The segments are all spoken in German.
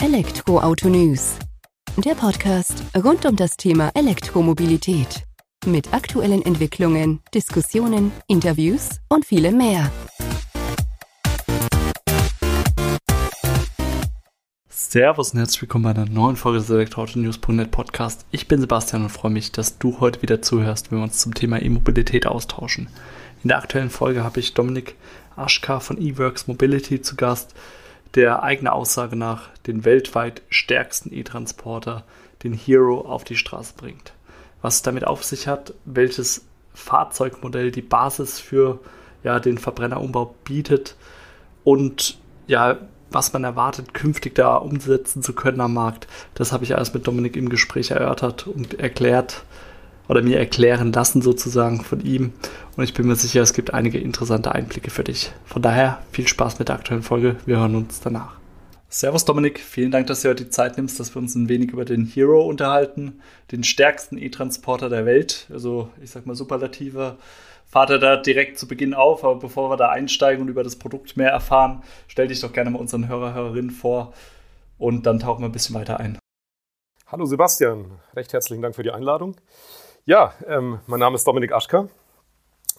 Elektroauto News. Der Podcast rund um das Thema Elektromobilität. Mit aktuellen Entwicklungen, Diskussionen, Interviews und vielem mehr. Servus und herzlich willkommen bei einer neuen Folge des Elektroauto-News.net Podcast. Ich bin Sebastian und freue mich, dass du heute wieder zuhörst, wenn wir uns zum Thema E-Mobilität austauschen. In der aktuellen Folge habe ich Dominik Aschka von eWorks Mobility zu Gast, der eigener Aussage nach den weltweit stärksten E-Transporter, den Hero, auf die Straße bringt. Was es damit auf sich hat, welches Fahrzeugmodell die Basis für ja, den Verbrennerumbau bietet und ja, was man erwartet, künftig da umsetzen zu können am Markt. Das habe ich alles mit Dominik im Gespräch erörtert und erklärt oder mir erklären lassen sozusagen von ihm. Und ich bin mir sicher, es gibt einige interessante Einblicke für dich. Von daher viel Spaß mit der aktuellen Folge. Wir hören uns danach. Servus Dominik, vielen Dank, dass du heute die Zeit nimmst, dass wir uns ein wenig über den Hero unterhalten, den stärksten E-Transporter der Welt. Also ich sag mal superlative Vater da direkt zu Beginn auf, aber bevor wir da einsteigen und über das Produkt mehr erfahren, stell dich doch gerne mal unseren Hörer, Hörerinnen vor und dann tauchen wir ein bisschen weiter ein. Hallo Sebastian, recht herzlichen Dank für die Einladung. Ja, ähm, mein Name ist Dominik Aschka.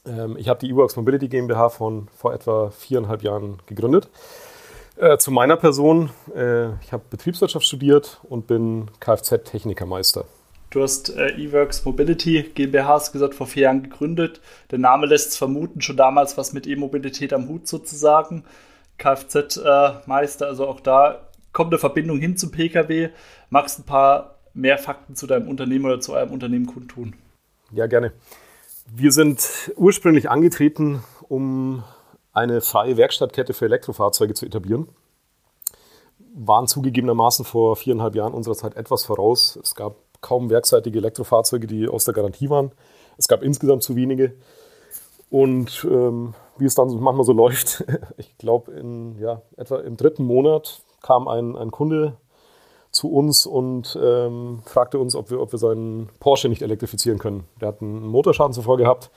Ähm, ich habe die eWorks Mobility GmbH von vor etwa viereinhalb Jahren gegründet. Äh, zu meiner Person, äh, ich habe Betriebswirtschaft studiert und bin Kfz-Technikermeister. Du hast äh, eWorks Mobility GmbH, hast gesagt, vor vier Jahren gegründet. Der Name lässt es vermuten, schon damals was mit E-Mobilität am Hut sozusagen. Kfz-Meister, also auch da kommt eine Verbindung hin zum Pkw. Magst ein paar mehr Fakten zu deinem Unternehmen oder zu eurem Unternehmen kundtun? Ja, gerne. Wir sind ursprünglich angetreten, um eine freie Werkstattkette für Elektrofahrzeuge zu etablieren. Waren zugegebenermaßen vor viereinhalb Jahren unserer Zeit etwas voraus. Es gab kaum werkseitige Elektrofahrzeuge, die aus der Garantie waren. Es gab insgesamt zu wenige. Und ähm, wie es dann manchmal so läuft, ich glaube, in ja, etwa im dritten Monat kam ein, ein Kunde zu uns und ähm, fragte uns, ob wir, ob wir seinen Porsche nicht elektrifizieren können. Der hat einen Motorschaden zuvor gehabt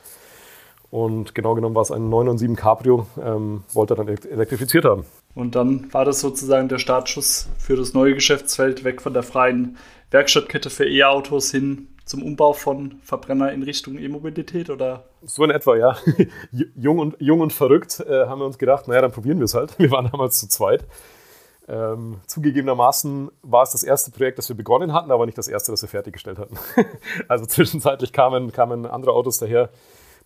und genau genommen war es ein 997 Cabrio, ähm, wollte er dann elektrifiziert haben. Und dann war das sozusagen der Startschuss für das neue Geschäftsfeld, weg von der freien Werkstattkette für E-Autos hin zum Umbau von Verbrenner in Richtung E-Mobilität, oder? So in etwa, ja. jung, und, jung und verrückt äh, haben wir uns gedacht, naja, dann probieren wir es halt. Wir waren damals zu zweit. Ähm, zugegebenermaßen war es das erste Projekt, das wir begonnen hatten, aber nicht das erste, das wir fertiggestellt hatten. also zwischenzeitlich kamen, kamen andere Autos daher,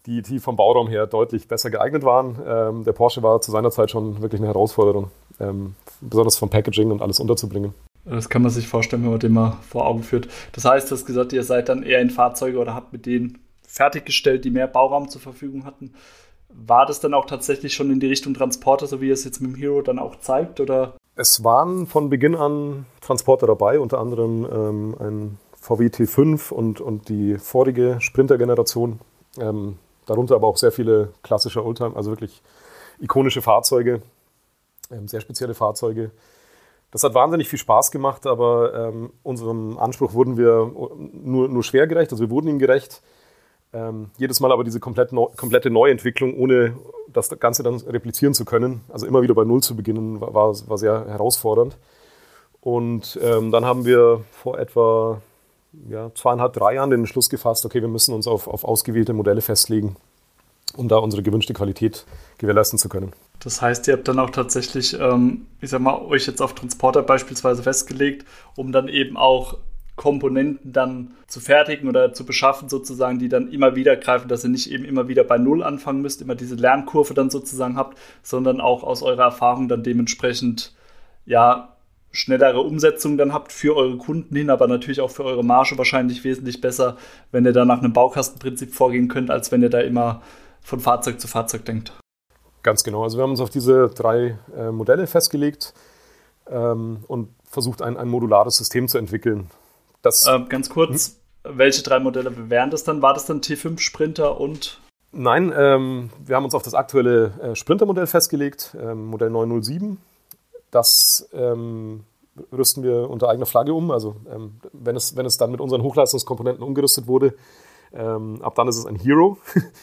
die, die vom Bauraum her deutlich besser geeignet waren. Ähm, der Porsche war zu seiner Zeit schon wirklich eine Herausforderung, ähm, besonders vom Packaging und alles unterzubringen. Das kann man sich vorstellen, wenn man den mal vor Augen führt. Das heißt, du hast gesagt, ihr seid dann eher in Fahrzeuge oder habt mit denen fertiggestellt, die mehr Bauraum zur Verfügung hatten. War das dann auch tatsächlich schon in die Richtung Transporter, so wie es jetzt mit dem Hero dann auch zeigt? Oder? Es waren von Beginn an Transporter dabei, unter anderem ähm, ein VW T5 und, und die vorige Sprinter-Generation. Ähm, darunter aber auch sehr viele klassische Oldtimer, also wirklich ikonische Fahrzeuge, ähm, sehr spezielle Fahrzeuge. Das hat wahnsinnig viel Spaß gemacht, aber ähm, unserem Anspruch wurden wir nur, nur schwer gerecht, also wir wurden ihm gerecht. Ähm, jedes Mal aber diese komplett neu, komplette Neuentwicklung, ohne das Ganze dann replizieren zu können, also immer wieder bei Null zu beginnen, war, war sehr herausfordernd. Und ähm, dann haben wir vor etwa ja, zweieinhalb, drei Jahren den Entschluss gefasst, okay, wir müssen uns auf, auf ausgewählte Modelle festlegen, um da unsere gewünschte Qualität gewährleisten zu können. Das heißt, ihr habt dann auch tatsächlich, ähm, ich sag mal, euch jetzt auf Transporter beispielsweise festgelegt, um dann eben auch Komponenten dann zu fertigen oder zu beschaffen, sozusagen, die dann immer wieder greifen, dass ihr nicht eben immer wieder bei Null anfangen müsst, immer diese Lernkurve dann sozusagen habt, sondern auch aus eurer Erfahrung dann dementsprechend, ja, schnellere Umsetzung dann habt für eure Kunden hin, aber natürlich auch für eure Marge wahrscheinlich wesentlich besser, wenn ihr da nach einem Baukastenprinzip vorgehen könnt, als wenn ihr da immer von Fahrzeug zu Fahrzeug denkt. Ganz genau. Also wir haben uns auf diese drei äh, Modelle festgelegt ähm, und versucht, ein, ein modulares System zu entwickeln, das, äh, ganz kurz, hm? welche drei Modelle wären das dann? War das dann T5 Sprinter und? Nein, ähm, wir haben uns auf das aktuelle äh, Sprinter-Modell festgelegt, ähm, Modell 907. Das ähm, rüsten wir unter eigener Flagge um. Also ähm, wenn, es, wenn es dann mit unseren Hochleistungskomponenten umgerüstet wurde, ähm, ab dann ist es ein Hero.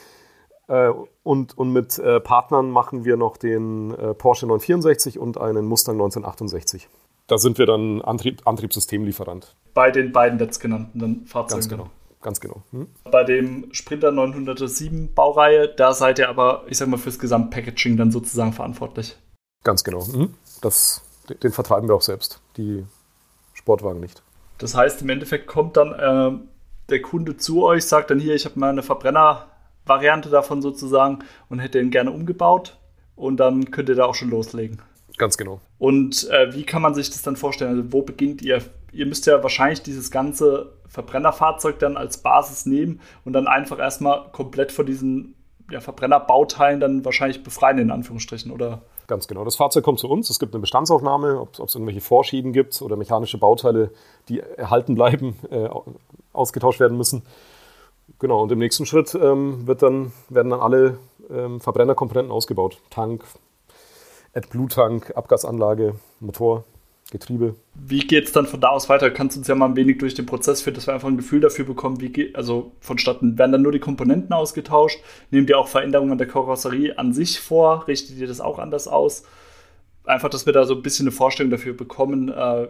äh, und, und mit äh, Partnern machen wir noch den äh, Porsche 964 und einen Mustang 1968. Da sind wir dann Antrieb, Antriebssystemlieferant. Bei den beiden letztgenannten Fahrzeugen. Ganz genau. Ganz genau. Hm? Bei dem Sprinter 907 Baureihe, da seid ihr aber, ich sag mal, fürs Gesamtpackaging dann sozusagen verantwortlich. Ganz genau. Hm? Das, den vertreiben wir auch selbst, die Sportwagen nicht. Das heißt, im Endeffekt kommt dann äh, der Kunde zu euch, sagt dann hier, ich habe mal eine Verbrenner-Variante davon sozusagen und hätte ihn gerne umgebaut und dann könnt ihr da auch schon loslegen. Ganz genau. Und äh, wie kann man sich das dann vorstellen? Also wo beginnt ihr? Ihr müsst ja wahrscheinlich dieses ganze Verbrennerfahrzeug dann als Basis nehmen und dann einfach erstmal komplett von diesen ja, Verbrennerbauteilen dann wahrscheinlich befreien, in Anführungsstrichen, oder? Ganz genau. Das Fahrzeug kommt zu uns. Es gibt eine Bestandsaufnahme, ob es irgendwelche Vorschäden gibt oder mechanische Bauteile, die erhalten bleiben, äh, ausgetauscht werden müssen. Genau, und im nächsten Schritt ähm, wird dann, werden dann alle ähm, Verbrennerkomponenten ausgebaut. Tank, AdBlue-Tank, Abgasanlage, Motor, Getriebe. Wie geht es dann von da aus weiter? Kannst du uns ja mal ein wenig durch den Prozess führen, dass wir einfach ein Gefühl dafür bekommen, wie geht, also vonstatten, werden dann nur die Komponenten ausgetauscht? Nehmt ihr auch Veränderungen an der Karosserie an sich vor? Richtet ihr das auch anders aus? Einfach, dass wir da so ein bisschen eine Vorstellung dafür bekommen, äh,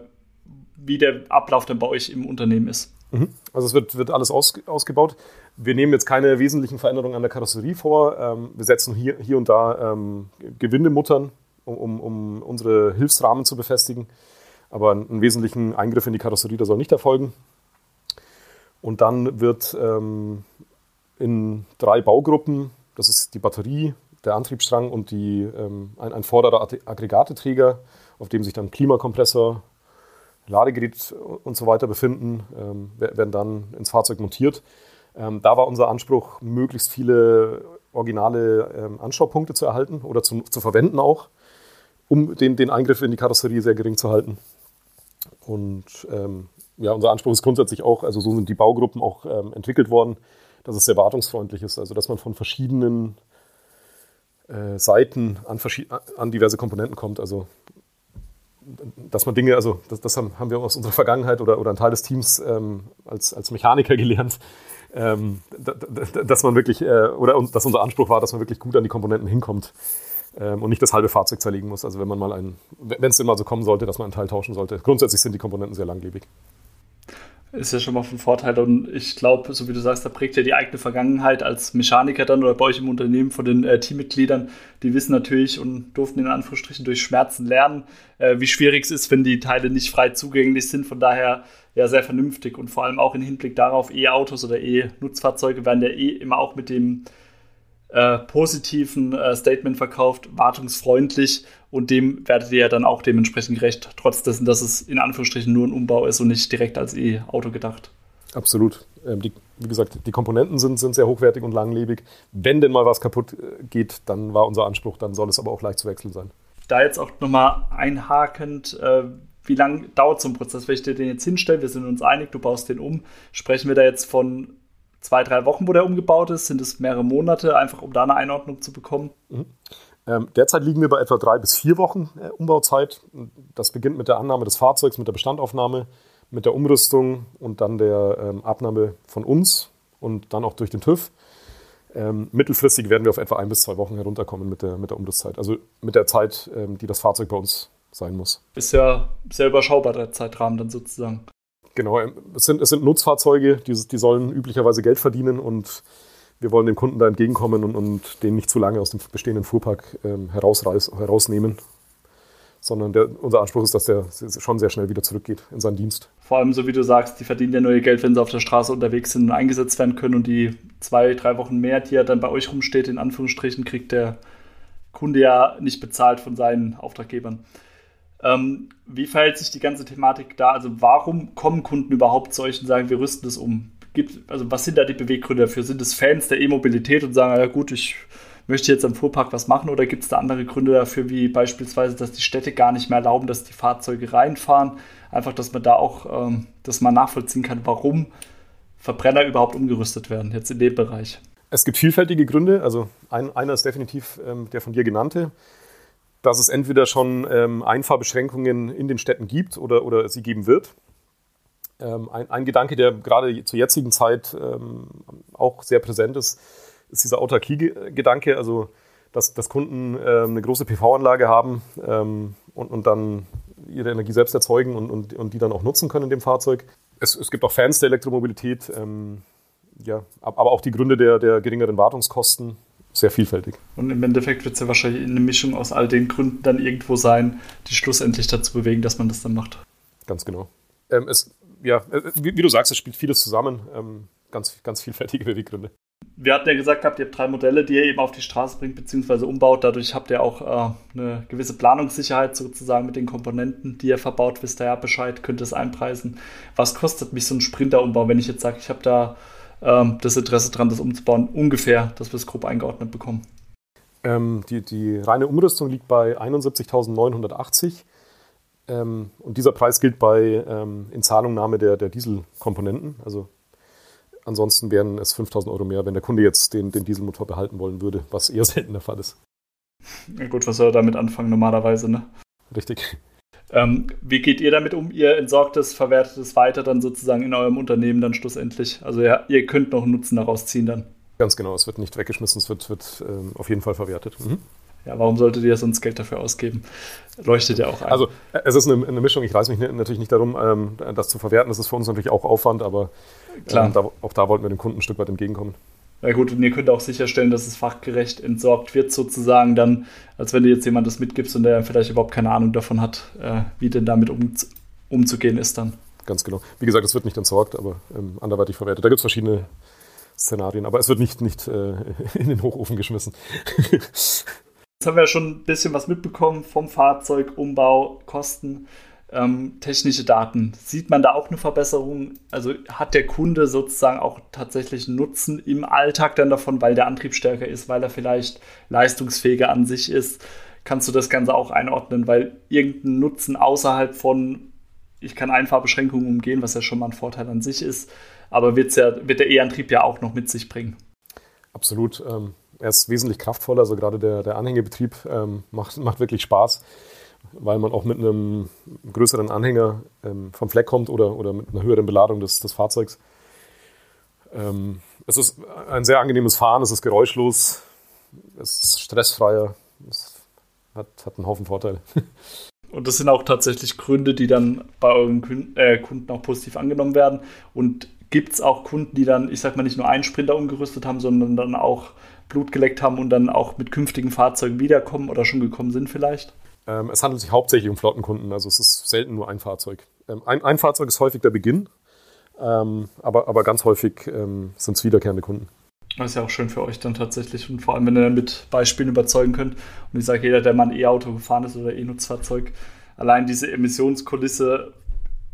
wie der Ablauf dann bei euch im Unternehmen ist. Mhm. Also es wird, wird alles aus, ausgebaut. Wir nehmen jetzt keine wesentlichen Veränderungen an der Karosserie vor. Ähm, wir setzen hier, hier und da ähm, Gewindemuttern, um, um, unsere Hilfsrahmen zu befestigen. Aber einen wesentlichen Eingriff in die Karosserie, der soll nicht erfolgen. Und dann wird ähm, in drei Baugruppen, das ist die Batterie, der Antriebsstrang und die, ähm, ein, ein vorderer Aggregateträger, auf dem sich dann Klimakompressor, Ladegerät und so weiter befinden, ähm, werden dann ins Fahrzeug montiert. Ähm, da war unser Anspruch, möglichst viele originale ähm, Anschaupunkte zu erhalten oder zu, zu verwenden auch, um den, den Eingriff in die Karosserie sehr gering zu halten. Und ähm, ja, unser Anspruch ist grundsätzlich auch, also so sind die Baugruppen auch ähm, entwickelt worden, dass es sehr wartungsfreundlich ist, also dass man von verschiedenen äh, Seiten an, an, diverse Komponenten kommt. Also dass man Dinge, also das, das haben, haben, wir aus unserer Vergangenheit oder, oder ein Teil des Teams ähm, als, als Mechaniker gelernt, ähm, dass man wirklich, äh, oder dass unser Anspruch war, dass man wirklich gut an die Komponenten hinkommt ähm, und nicht das halbe Fahrzeug zerlegen muss. Also wenn man mal ein, wenn es mal so kommen sollte, dass man einen Teil tauschen sollte. Grundsätzlich sind die Komponenten sehr langlebig. Ist ja schon mal von Vorteil und ich glaube, so wie du sagst, da prägt ja die eigene Vergangenheit als Mechaniker dann oder bei euch im Unternehmen von den äh, Teammitgliedern. Die wissen natürlich und durften in Anführungsstrichen durch Schmerzen lernen, äh, wie schwierig es ist, wenn die Teile nicht frei zugänglich sind. Von daher ja sehr vernünftig und vor allem auch im Hinblick darauf, E-Autos oder E-Nutzfahrzeuge werden ja eh immer auch mit dem äh, positiven äh, Statement verkauft, wartungsfreundlich und dem werdet ihr ja dann auch dementsprechend gerecht, trotz dessen, dass es in Anführungsstrichen nur ein Umbau ist und nicht direkt als E-Auto gedacht. Absolut. Ähm, die, wie gesagt, die Komponenten sind, sind sehr hochwertig und langlebig. Wenn denn mal was kaputt äh, geht, dann war unser Anspruch, dann soll es aber auch leicht zu wechseln sein. Da jetzt auch nochmal einhakend, äh, wie lange dauert so ein Prozess, wenn ich dir den jetzt hinstelle? Wir sind uns einig, du baust den um. Sprechen wir da jetzt von zwei, drei Wochen, wo der umgebaut ist? Sind es mehrere Monate, einfach um da eine Einordnung zu bekommen? Mhm. Ähm, derzeit liegen wir bei etwa drei bis vier Wochen äh, Umbauzeit. Das beginnt mit der Annahme des Fahrzeugs, mit der Bestandaufnahme, mit der Umrüstung und dann der ähm, Abnahme von uns und dann auch durch den TÜV. Ähm, mittelfristig werden wir auf etwa ein bis zwei Wochen herunterkommen mit der, mit der Umrüstzeit. Also mit der Zeit, ähm, die das Fahrzeug bei uns sein muss. Ist ja sehr überschaubar der Zeitrahmen dann sozusagen. Genau, es sind, es sind Nutzfahrzeuge, die, die sollen üblicherweise Geld verdienen und wir wollen dem Kunden da entgegenkommen und, und den nicht zu lange aus dem bestehenden Fuhrpark ähm, herausnehmen, sondern der, unser Anspruch ist, dass der schon sehr schnell wieder zurückgeht in seinen Dienst. Vor allem, so wie du sagst, die verdienen ja ihr Geld, wenn sie auf der Straße unterwegs sind und eingesetzt werden können und die zwei, drei Wochen mehr, die er dann bei euch rumsteht, in Anführungsstrichen, kriegt der Kunde ja nicht bezahlt von seinen Auftraggebern. Ähm, wie verhält sich die ganze Thematik da? Also warum kommen Kunden überhaupt zu euch und sagen, wir rüsten das um? Gibt, also was sind da die Beweggründe dafür? Sind es Fans der E-Mobilität und sagen, ja gut, ich möchte jetzt am Fuhrpark was machen oder gibt es da andere Gründe dafür, wie beispielsweise, dass die Städte gar nicht mehr erlauben, dass die Fahrzeuge reinfahren? Einfach, dass man da auch ähm, das mal nachvollziehen kann, warum Verbrenner überhaupt umgerüstet werden, jetzt in dem Bereich. Es gibt vielfältige Gründe. Also ein, einer ist definitiv ähm, der von dir genannte dass es entweder schon ähm, Einfahrbeschränkungen in den Städten gibt oder, oder sie geben wird. Ähm, ein, ein, Gedanke, der gerade zur jetzigen Zeit ähm, auch sehr präsent ist, ist dieser Autarkie-Gedanke, also dass, dass Kunden ähm, eine große PV-Anlage haben ähm, und, und, dann ihre Energie selbst erzeugen und, und, und die dann auch nutzen können in dem Fahrzeug. Es, es gibt auch Fans der Elektromobilität, ähm, ja, aber auch die Gründe der, der geringeren Wartungskosten sehr vielfältig. Und im Endeffekt wird es ja wahrscheinlich eine Mischung aus all den Gründen dann irgendwo sein, die schlussendlich dazu bewegen, dass man das dann macht. Ganz genau. Ähm, es, ja, äh, wie, wie, du sagst, es spielt vieles zusammen. Ähm, ganz, ganz vielfältige Beweggründe. Wir hatten ja gesagt gehabt, ihr habt drei Modelle, die ihr eben auf die Straße bringt bzw. umbaut. Dadurch habt ihr auch äh, eine gewisse Planungssicherheit sozusagen mit den Komponenten, die ihr verbaut. Wisst ihr ja Bescheid, könnt es einpreisen. Was kostet mich so ein Sprinter-Umbau, wenn ich jetzt sage, ich habe da ähm, das Interesse dran, das umzubauen, ungefähr, dass wir es grob eingeordnet bekommen? Ähm, die, die reine Umrüstung liegt bei 71.980. Ähm, und dieser Preis gilt bei ähm, Inzahlungnahme der, der Dieselkomponenten. Also ansonsten wären es 5000 Euro mehr, wenn der Kunde jetzt den, den Dieselmotor behalten wollen würde, was eher selten der Fall ist. Ja gut, was soll er damit anfangen normalerweise, ne? Richtig. Ähm, wie geht ihr damit um? Ihr entsorgt es, verwertet es weiter dann sozusagen in eurem Unternehmen dann schlussendlich. Also ja, ihr könnt noch einen Nutzen daraus ziehen dann. Ganz genau, es wird nicht weggeschmissen, es wird, wird ähm, auf jeden Fall verwertet. Mhm. Ja, warum solltet ihr sonst Geld dafür ausgeben? Leuchtet ja auch ein. Also es ist eine, eine Mischung, ich reiße mich natürlich nicht darum, ähm, das zu verwerten, das ist für uns natürlich auch Aufwand, aber Klar. Ähm, da, auch da wollten wir dem Kunden ein Stück weit entgegenkommen. Ja gut, und ihr könnt auch sicherstellen, dass es fachgerecht entsorgt wird, sozusagen dann, als wenn du jetzt jemand das mitgibst und der vielleicht überhaupt keine Ahnung davon hat, äh, wie denn damit um, umzugehen ist dann. Ganz genau. Wie gesagt, es wird nicht entsorgt, aber ähm, anderweitig verwertet. Da gibt es verschiedene Szenarien, aber es wird nicht, nicht äh, in den Hochofen geschmissen. Jetzt haben wir ja schon ein bisschen was mitbekommen vom Fahrzeug, Umbau, Kosten ähm, technische Daten. Sieht man da auch eine Verbesserung? Also hat der Kunde sozusagen auch tatsächlich Nutzen im Alltag dann davon, weil der Antrieb stärker ist, weil er vielleicht leistungsfähiger an sich ist? Kannst du das Ganze auch einordnen? Weil irgendein Nutzen außerhalb von, ich kann Einfahrbeschränkungen umgehen, was ja schon mal ein Vorteil an sich ist, aber ja, wird der E-Antrieb ja auch noch mit sich bringen. Absolut. Ähm, er ist wesentlich kraftvoller, also gerade der, der Anhängebetrieb ähm, macht, macht wirklich Spaß weil man auch mit einem größeren Anhänger ähm, vom Fleck kommt oder, oder mit einer höheren Beladung des, des Fahrzeugs. Ähm, es ist ein sehr angenehmes Fahren, es ist geräuschlos, es ist stressfreier, es hat, hat einen Haufen Vorteile. Und das sind auch tatsächlich Gründe, die dann bei euren äh, Kunden auch positiv angenommen werden. Und gibt es auch Kunden, die dann, ich sag mal, nicht nur einen Sprinter umgerüstet haben, sondern dann auch Blut geleckt haben und dann auch mit künftigen Fahrzeugen wiederkommen oder schon gekommen sind vielleicht? Ähm, es handelt sich hauptsächlich um Flottenkunden, also es ist selten nur ein Fahrzeug. Ähm, ein, ein, Fahrzeug ist häufig der Beginn, ähm, aber, aber ganz häufig ähm, sind es wiederkehrende Kunden. Das ist ja auch schön für euch dann tatsächlich und vor allem, wenn ihr mit Beispielen überzeugen könnt. Und ich sage, jeder, der mal ein E-Auto gefahren ist oder E-Nutzfahrzeug, allein diese Emissionskulisse,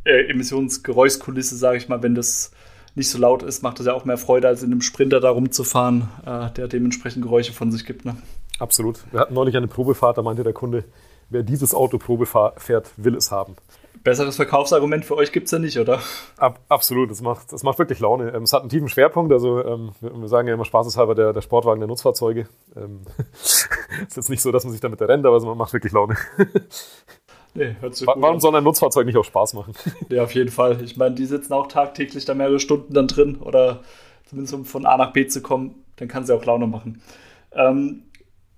äh, Emissionsgeräuschkulisse, sage ich mal, wenn das nicht so laut ist, macht das ja auch mehr Freude, als in einem Sprinter da rumzufahren, äh, der dementsprechend Geräusche von sich gibt. Ne? Absolut. Wir hatten neulich eine Probefahrt, da meinte der Kunde, wer dieses Auto Probe fährt, will es haben. Besseres Verkaufsargument für euch gibt es ja nicht, oder? Ab, absolut, das macht, das macht wirklich Laune. Ähm, es hat einen tiefen Schwerpunkt, also ähm, wir, sagen ja immer spaßeshalber der, der Sportwagen der Nutzfahrzeuge. Ähm, es ist jetzt nicht so, dass man sich damit rennt, aber es macht wirklich Laune. Nee, hört sich Warum soll ein Nutzfahrzeug nicht auch Spaß machen? Ja, auf jeden Fall. Ich meine, die sitzen auch tagtäglich da mehrere Stunden dann drin oder zumindest um von A nach B zu kommen, dann kann sie auch Laune machen. Ähm,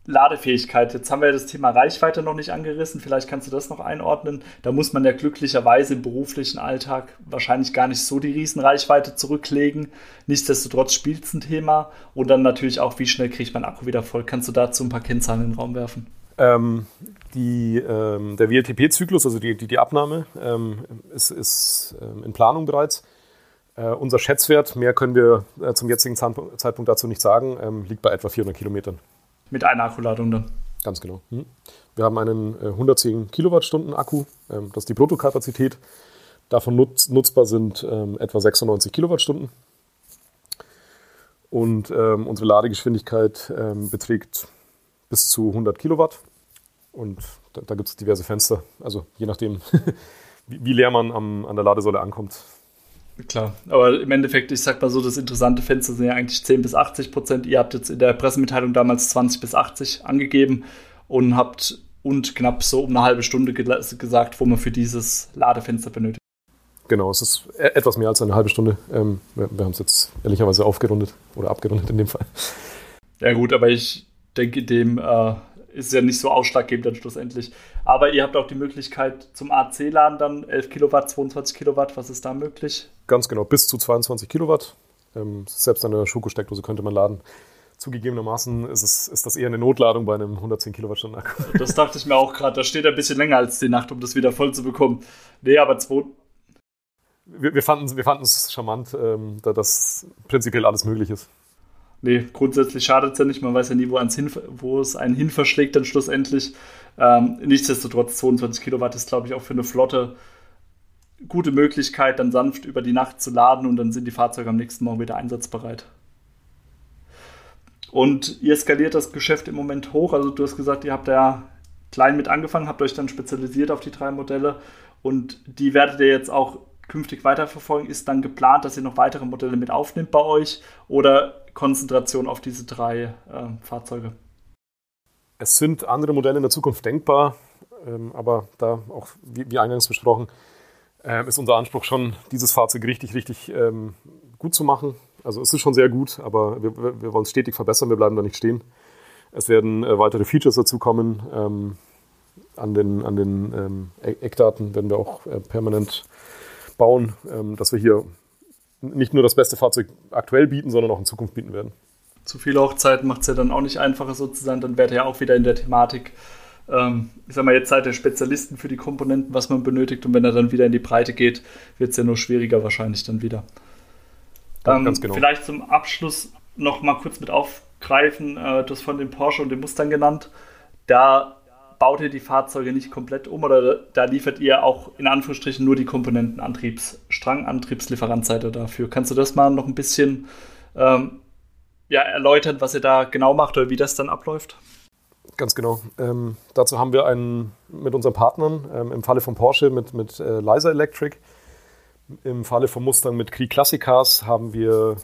Ladefähigkeit. Jetzt haben wir ja das Thema Reichweite noch nicht angerissen. Vielleicht kannst du das noch einordnen. Da muss man ja glücklicherweise im beruflichen Alltag wahrscheinlich gar nicht so die Riesenreichweite zurücklegen. Nichtsdestotrotz spielt es ein Thema. Und dann natürlich auch, wie schnell kriegt man Akku wieder voll. Kannst du dazu ein paar Kennzahlen in den Raum werfen? Ähm, die, ähm, der WLTP-Zyklus, also die, die, die Abnahme, ähm, ist, ist ähm, in Planung bereits. Äh, unser Schätzwert, mehr können wir äh, zum jetzigen Zeitpunkt dazu nicht sagen, ähm, liegt bei etwa 400 Kilometern. Mit einer Akkuladung dann. Ganz genau. Hm. Wir haben einen äh, 110 Kilowattstunden Akku, ähm, das ist die Bruttokapazität. Davon nutz, nutzbar sind ähm, etwa 96 Kilowattstunden. Und ähm, unsere Ladegeschwindigkeit ähm, beträgt bis zu 100 Kilowatt. Und da, da gibt es diverse Fenster. Also je nachdem, wie, wie leer man am, an der Ladesäule ankommt, Klar, aber im Endeffekt, ich sag mal so, das interessante Fenster sind ja eigentlich 10 bis 80 Prozent. Ihr habt jetzt in der Pressemitteilung damals 20 bis 80 angegeben und habt und knapp so um eine halbe Stunde gesagt, wo man für dieses Ladefenster benötigt. Genau, es ist e-, etwas mehr als eine halbe Stunde. Ähm, wir, wir haben es jetzt ehrlicherweise aufgerundet oder abgerundet in dem Fall. Ja gut, aber ich denke, dem äh, ist ja nicht so ausschlaggebend dann schlussendlich. Aber ihr habt auch die Möglichkeit zum AC-Laden dann 11 Kilowatt, 22 Kilowatt, was ist da möglich? Ganz genau, bis zu 22 Kilowatt. Ähm, selbst an der Schokosteckdose könnte man laden. Zugegebenermaßen ist, es, ist das eher eine Notladung bei einem 110 Kilowattstunden Akku. Das dachte ich mir auch gerade. Da steht ein bisschen länger als die Nacht, um das wieder voll zu bekommen. Nee, aber zwei. Wir, wir fanden es charmant, ähm, da das prinzipiell alles möglich ist. Nee, grundsätzlich schadet es ja nicht. Man weiß ja nie, wo, hin, wo es einen hin verschlägt, dann schlussendlich. Ähm, nichtsdestotrotz, 22 Kilowatt ist, glaube ich, auch für eine Flotte gute Möglichkeit, dann sanft über die Nacht zu laden und dann sind die Fahrzeuge am nächsten Morgen wieder einsatzbereit. Und ihr skaliert das Geschäft im Moment hoch. Also du hast gesagt, ihr habt ja klein mit angefangen, habt euch dann spezialisiert auf die drei Modelle und die werdet ihr jetzt auch künftig weiterverfolgen. Ist dann geplant, dass ihr noch weitere Modelle mit aufnimmt bei euch oder Konzentration auf diese drei äh, Fahrzeuge? Es sind andere Modelle in der Zukunft denkbar, ähm, aber da auch, wie, wie eingangs besprochen, äh, ist unser Anspruch schon, dieses Fahrzeug richtig, richtig ähm, gut zu machen. Also es ist schon sehr gut, aber wir, wir wollen es stetig verbessern, wir bleiben da nicht stehen. Es werden äh, weitere Features dazukommen. Ähm, an den, an den ähm, e-, Eckdaten werden wir auch äh, permanent bauen, ähm, dass wir hier nicht nur das beste Fahrzeug aktuell bieten, sondern auch in Zukunft bieten werden. Zu viele Hochzeiten macht es ja dann auch nicht einfacher sozusagen, dann wäre ja auch wieder in der Thematik, ähm, ich sag mal, jetzt seid ihr Spezialisten für die Komponenten, was man benötigt und wenn er dann wieder in die Breite geht, wird es ja nur schwieriger wahrscheinlich dann wieder. Ähm, ganz genau. Vielleicht zum Abschluss noch mal kurz mit aufgreifen, äh, du hast von dem Porsche und dem Mustang genannt. Da baut ihr die Fahrzeuge nicht komplett um oder da liefert ihr auch in Anführungsstrichen nur die Komponenten Antriebsstrang, Antriebslieferantseite dafür. Kannst du das mal noch ein bisschen ähm, ja, erläutern, was ihr da genau macht oder wie das dann abläuft? Ganz genau. Ähm, dazu haben wir einen mit unseren Partnern, ähm, im Falle von Porsche mit, mit äh, Lysa Electric, im Falle von Mustang mit Cree Classic haben wir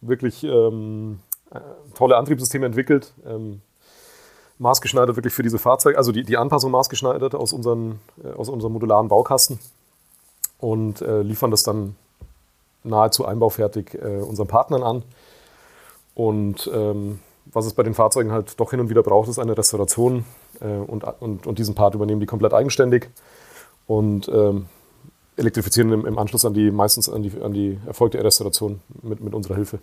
wirklich ähm, äh, tolle Antriebssysteme entwickelt, ähm, maßgeschneidert wirklich für diese Fahrzeuge, also die, die Anpassung maßgeschneidert aus, unseren, äh, aus unserem modularen Baukasten und äh, liefern das dann nahezu einbaufertig äh, unseren Partnern an. Und ähm, was es bei den Fahrzeugen halt doch hin und wieder braucht, ist eine Restauration äh, und, und, und diesen Part übernehmen die komplett eigenständig. Und ähm, elektrifizieren im, im, Anschluss an die, meistens an die, an die erfolgte Restauration mit, mit unserer Hilfe.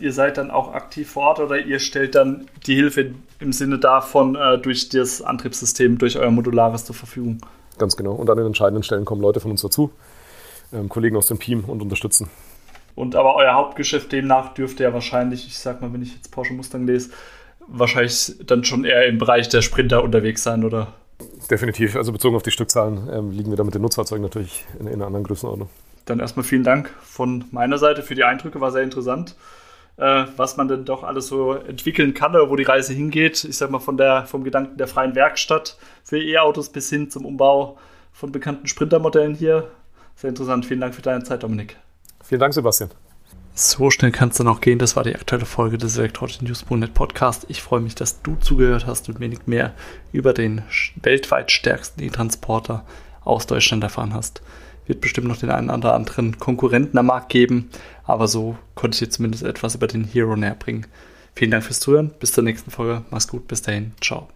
Ihr seid dann auch aktiv vor Ort oder ihr stellt dann die Hilfe im Sinne davon äh, durch das Antriebssystem, durch euer Modulares zur Verfügung? Ganz genau. Und an den entscheidenden Stellen kommen Leute von uns dazu, ähm, Kollegen aus dem Team und unterstützen. Und aber euer Hauptgeschäft demnach dürfte ja wahrscheinlich, ich sag mal, wenn ich jetzt Porsche Mustang lese, wahrscheinlich dann schon eher im Bereich der Sprinter unterwegs sein, oder? Definitiv. Also bezogen auf die Stückzahlen ähm, liegen wir da mit den Nutzfahrzeugen natürlich in, in einer anderen Größenordnung. Dann erstmal vielen Dank von meiner Seite für die Eindrücke, war sehr interessant. Äh, was man denn doch alles so entwickeln kann oder wo die Reise hingeht. Ich sag mal, von der, vom Gedanken der freien Werkstatt für E-Autos bis hin zum Umbau von bekannten Sprintermodellen hier. Sehr interessant. Vielen Dank für deine Zeit, Dominik. Vielen Dank, Sebastian. So schnell kann es dann auch gehen. Das war die aktuelle Folge des elektronischen News.net Podcast. Ich freue mich, dass du zugehört hast und wenig mehr über den weltweit stärksten E-Transporter aus Deutschland erfahren hast. Wird bestimmt noch den einen oder anderen Konkurrenten am Markt geben, aber so konnte ich dir zumindest etwas über den Hero näher bringen. Vielen Dank fürs Zuhören. Bis zur nächsten Folge. Mach's gut. Bis dahin. Ciao.